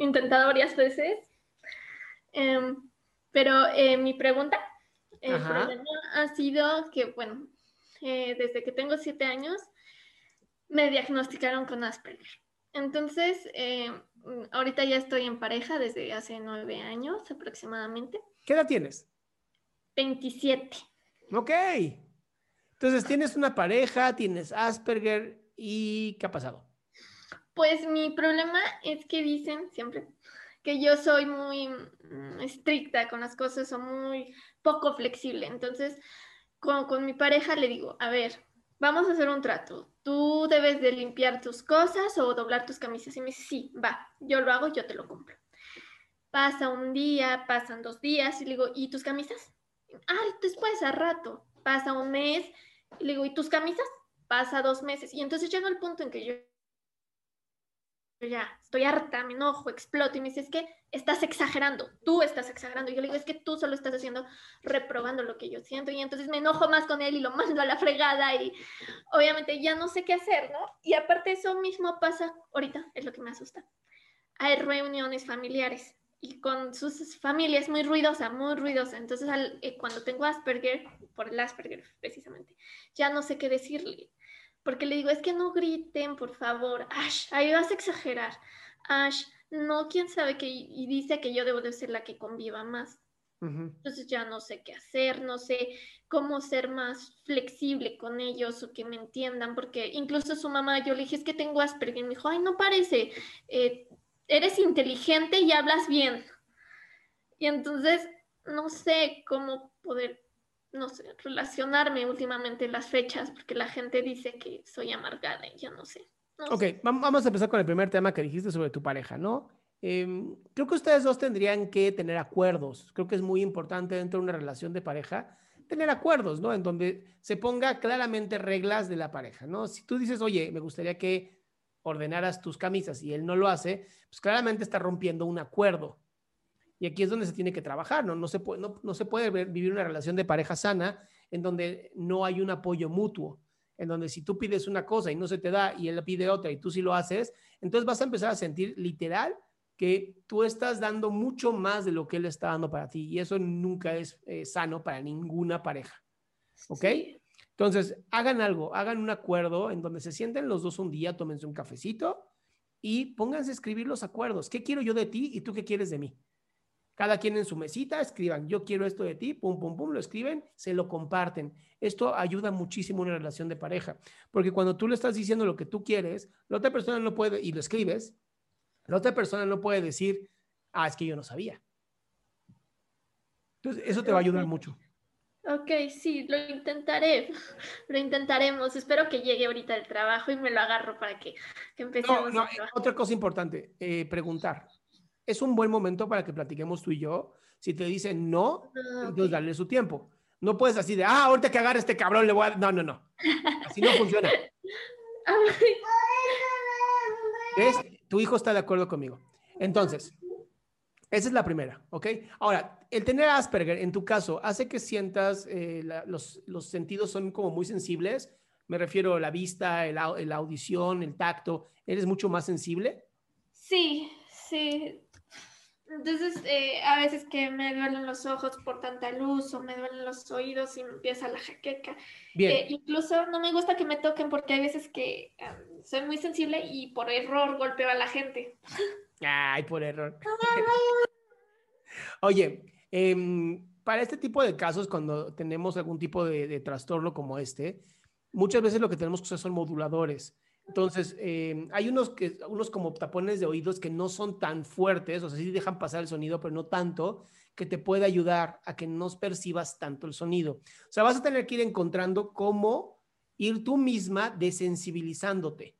intentado varias veces. Em, pero eh, mi pregunta, problema ha sido que, bueno, eh, desde que tengo siete años me diagnosticaron con Asperger. Entonces, eh, ahorita ya estoy en pareja desde hace nueve años aproximadamente. ¿Qué edad tienes? 27. Ok. Entonces, tienes una pareja, tienes Asperger y ¿qué ha pasado? Pues mi problema es que dicen siempre que yo soy muy mm, estricta con las cosas o muy poco flexible. Entonces, con, mi pareja le digo, a ver, vamos a hacer un trato. Tú debes de limpiar tus cosas o doblar tus camisas. Y me dice, sí, va, yo lo hago, yo te lo compro. Pasa un día, pasan dos días y le digo, ¿y tus camisas? Ah, después, a rato. Pasa un mes y le digo, ¿y tus camisas? Pasa dos meses. Y entonces llega el punto en que yo yo ya estoy harta, me enojo, exploto y me dice, es que estás exagerando, tú estás exagerando. Y yo le digo, es que tú solo estás haciendo, reprobando lo que yo siento. Y entonces me enojo más con él y lo mando a la fregada y obviamente ya no sé qué hacer, ¿no? Y aparte eso mismo pasa ahorita, es lo que me asusta. Hay reuniones familiares y con sus familias muy ruidosa, muy ruidosa. Entonces al- eh, cuando tengo Asperger, por el Asperger precisamente, ya no sé qué decirle porque le digo, es que no griten, por favor. Ash, ahí vas a exagerar. Ash, no, quién sabe qué. Y dice que yo debo de ser la que conviva más. Entonces ya no sé qué hacer, no sé cómo ser más flexible con ellos o que me entiendan, porque incluso su mamá, yo le dije, es que tengo Asperger, y me dijo, ay, no parece, eh, eres inteligente y hablas bien. Y entonces no sé cómo poder, no sé, relacionarme últimamente en las fechas, porque la gente dice que soy amargada y yo no sé. no Ok, sé. vamos a empezar con el primer tema que dijiste sobre tu pareja, ¿no? Em, creo que ustedes dos tendrían que tener acuerdos. Creo que es muy importante dentro de una relación de pareja tener acuerdos, ¿no? En donde se ponga claramente reglas de la pareja, ¿no? Si tú dices, oye, me gustaría que ordenaras tus camisas y él no lo hace, pues claramente está rompiendo un acuerdo. Y aquí es donde se tiene que trabajar, ¿no? No se puede, no, no se puede ver- vivir una relación de pareja sana en donde no hay un apoyo mutuo, en donde si tú pides una cosa y no se te da y él pide otra y tú sí lo haces, entonces vas a empezar a sentir literal que tú estás dando mucho más de lo que él está dando para ti y eso nunca es eh, sano para ninguna pareja. ¿Ok? Sí. Entonces, hagan algo, hagan un acuerdo en donde se sienten los dos un día, tómense un cafecito y pónganse a escribir los acuerdos. ¿Qué quiero yo de ti y tú qué quieres de mí? Cada quien en su mesita escriban, yo quiero esto de ti, pum, pum, pum, lo escriben, se lo comparten. Esto ayuda muchísimo en una relación de pareja, porque cuando tú le estás diciendo lo que tú quieres, la otra persona no puede, y lo escribes, la otra persona no puede decir, ah, es que yo no sabía. Entonces, eso te va a ayudar mucho. Ok, sí, lo intentaré. Lo intentaremos. Espero que llegue ahorita el trabajo y me lo agarro para que, que empecemos. No, no, otra cosa importante, eh, preguntar. Es un buen momento para que platiquemos tú y yo. Si te dicen no, Ah, entonces ok. darle su tiempo. No puedes así de, ah, ahorita que agarre este cabrón le voy a... No, no, no. Así no funciona. ¿Ves? Tu hijo está de acuerdo conmigo. Entonces, esa es la primera, ¿ok? Ahora, el tener Asperger, en tu caso, hace que sientas eh, la- los, los sentidos son como muy sensibles. Me refiero a la vista, el la audición, el tacto. ¿Eres mucho más sensible? Sí, sí. Entonces, eh, a veces que me duelen los ojos por tanta luz o me duelen los oídos y me empieza la jaqueca. Bien. Eh, incluso no me gusta que me toquen porque hay veces que ah, soy muy sensible y por error golpeo a la gente. Ay, por error. Oye, em, para este tipo de casos, cuando tenemos algún tipo de, de trastorno como este, muchas veces lo que tenemos que usar son moduladores. Entonces, em, hay unos, que, unos como tapones de oídos que no son tan fuertes, o sea, sí dejan pasar el sonido, pero no tanto, que te puede ayudar a que no percibas tanto el sonido. O sea, vas a tener que ir encontrando cómo ir tú misma desensibilizándote.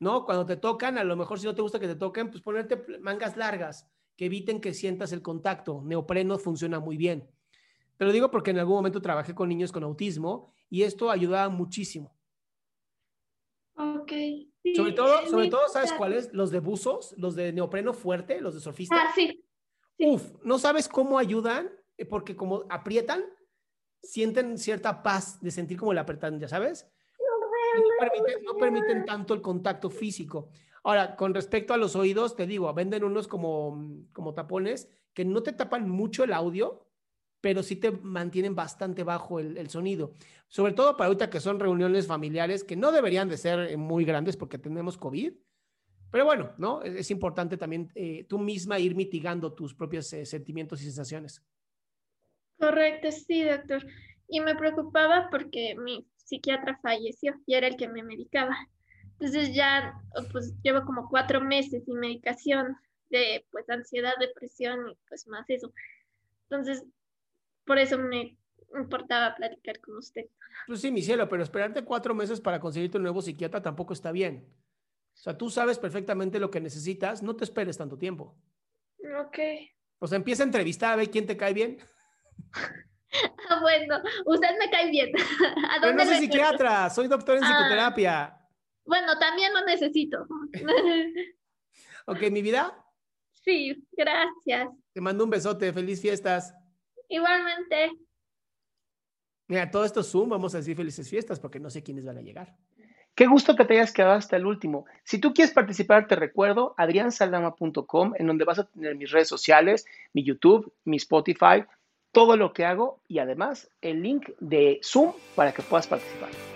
¿no? Cuando te tocan, a lo mejor si no te gusta que te toquen, pues ponerte mangas largas que eviten que sientas el contacto. Neopreno funciona muy bien. Te lo digo porque en algún momento trabajé con niños con autismo y esto ayudaba muchísimo. Ok. Sobre todo, sobre todo, ¿sabes cuáles? Los de buzos, los de neopreno fuerte, los de surfista. Ah, sí. sí. Uf, no sabes cómo ayudan, eh, porque como aprietan, sienten cierta paz de sentir como la apretan, ya sabes. No permiten, no permiten tanto el contacto físico. Ahora, con respecto a los oídos, te digo, venden unos como, como tapones que no te tapan mucho el audio, pero sí te mantienen bastante bajo el, el sonido. Sobre todo para ahorita que son reuniones familiares que no deberían de ser eh, muy grandes porque tenemos COVID. Pero bueno, ¿no? Es, es importante también eh, tú misma ir mitigando tus propios eh, sentimientos y sensaciones. Correcto, sí, doctor. Y me preocupaba porque mi psiquiatra falleció y era el que me medicaba. Entonces ya, pues llevo como cuatro meses sin medicación de pues ansiedad, depresión y pues más eso. Entonces, por eso me importaba platicar con usted. Pues sí, mi cielo, pero esperarte cuatro meses para conseguirte un nuevo psiquiatra tampoco está bien. O sea, tú sabes perfectamente lo que necesitas, no te esperes tanto tiempo. Ok. O sea, empieza a entrevistar a ver quién te cae bien. Ah, bueno, usted me cae bien. ¿A Pero no soy psiquiatra, soy doctor en Ah. psicoterapia. Bueno, también lo necesito. Ok, mi vida, Sí, gracias. te mando un besote, feliz fiestas. Igualmente. Mira, todo esto es Zoom, vamos a decir felices fiestas porque no sé quiénes van a llegar. Qué gusto que te hayas quedado hasta el último. Si tú quieres participar, te recuerdo adriansaldama.com, en donde vas a tener mis redes sociales, mi YouTube, mi Spotify, todo lo que hago y además el link de Zoom para que puedas participar.